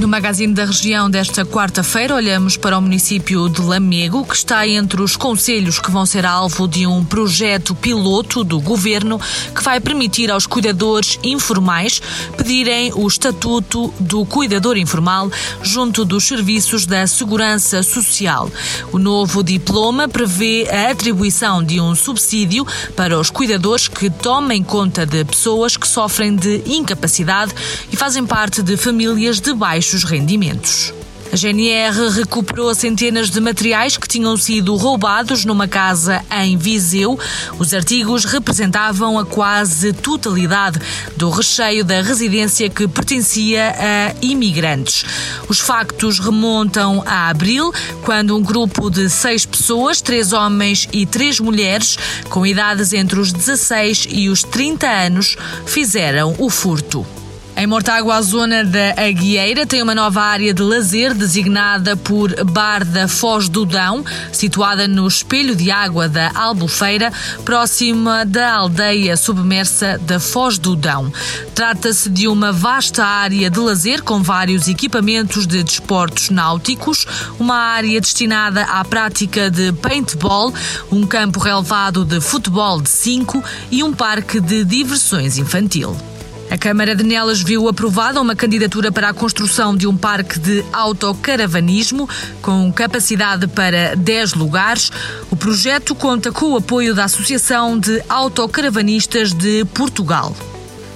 No Magazine da Região desta quarta-feira, olhamos para o município de Lamego, que está entre os conselhos que vão ser alvo de um projeto piloto do governo que vai permitir aos cuidadores informais pedirem o estatuto do cuidador informal junto dos serviços da Segurança Social. O novo diploma prevê a atribuição de um subsídio para os cuidadores que tomem conta de pessoas que sofrem de incapacidade e fazem parte de famílias de baixo baixos rendimentos. A GNR recuperou centenas de materiais que tinham sido roubados numa casa em Viseu. Os artigos representavam a quase totalidade do recheio da residência que pertencia a imigrantes. Os factos remontam a abril, quando um grupo de seis pessoas, três homens e três mulheres, com idades entre os 16 e os 30 anos, fizeram o furto. Em Mortágua, a zona da Aguieira tem uma nova área de lazer designada por Bar da Foz do Dão, situada no espelho de água da Albufeira, próxima da aldeia submersa da Foz do Dão. Trata-se de uma vasta área de lazer com vários equipamentos de desportos náuticos, uma área destinada à prática de paintball, um campo relevado de futebol de 5 e um parque de diversões infantil. A Câmara de Nelas viu aprovada uma candidatura para a construção de um parque de autocaravanismo com capacidade para 10 lugares. O projeto conta com o apoio da Associação de Autocaravanistas de Portugal.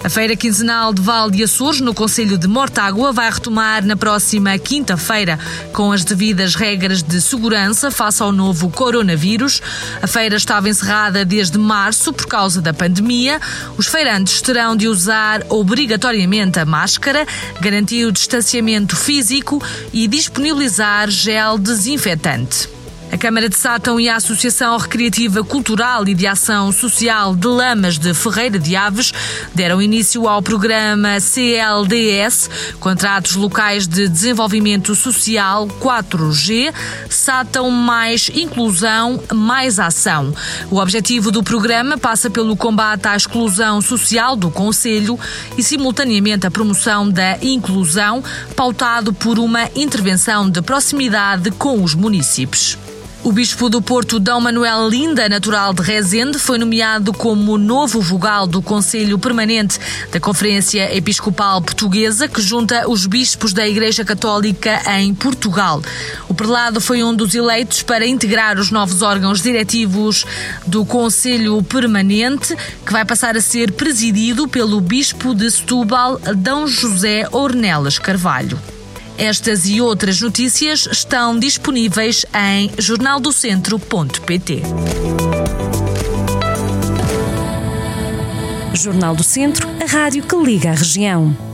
A feira quinzenal de Val de Açores, no Conselho de Mortágua, vai retomar na próxima quinta-feira, com as devidas regras de segurança face ao novo coronavírus. A feira estava encerrada desde março por causa da pandemia. Os feirantes terão de usar obrigatoriamente a máscara, garantir o distanciamento físico e disponibilizar gel desinfetante. A Câmara de Sátão e a Associação Recreativa Cultural e de Ação Social de Lamas de Ferreira de Aves deram início ao programa CLDS, Contratos Locais de Desenvolvimento Social 4G, Sátão mais inclusão, mais ação. O objetivo do programa passa pelo combate à exclusão social do Conselho e, simultaneamente, a promoção da inclusão, pautado por uma intervenção de proximidade com os municípios. O bispo do Porto, D. Manuel Linda, natural de Rezende, foi nomeado como novo vogal do Conselho Permanente da Conferência Episcopal Portuguesa, que junta os bispos da Igreja Católica em Portugal. O prelado foi um dos eleitos para integrar os novos órgãos diretivos do Conselho Permanente, que vai passar a ser presidido pelo bispo de Setúbal, D. José Ornelas Carvalho. Estas e outras notícias estão disponíveis em jornaldocentro.pt. Jornal do Centro, a rádio que liga a região.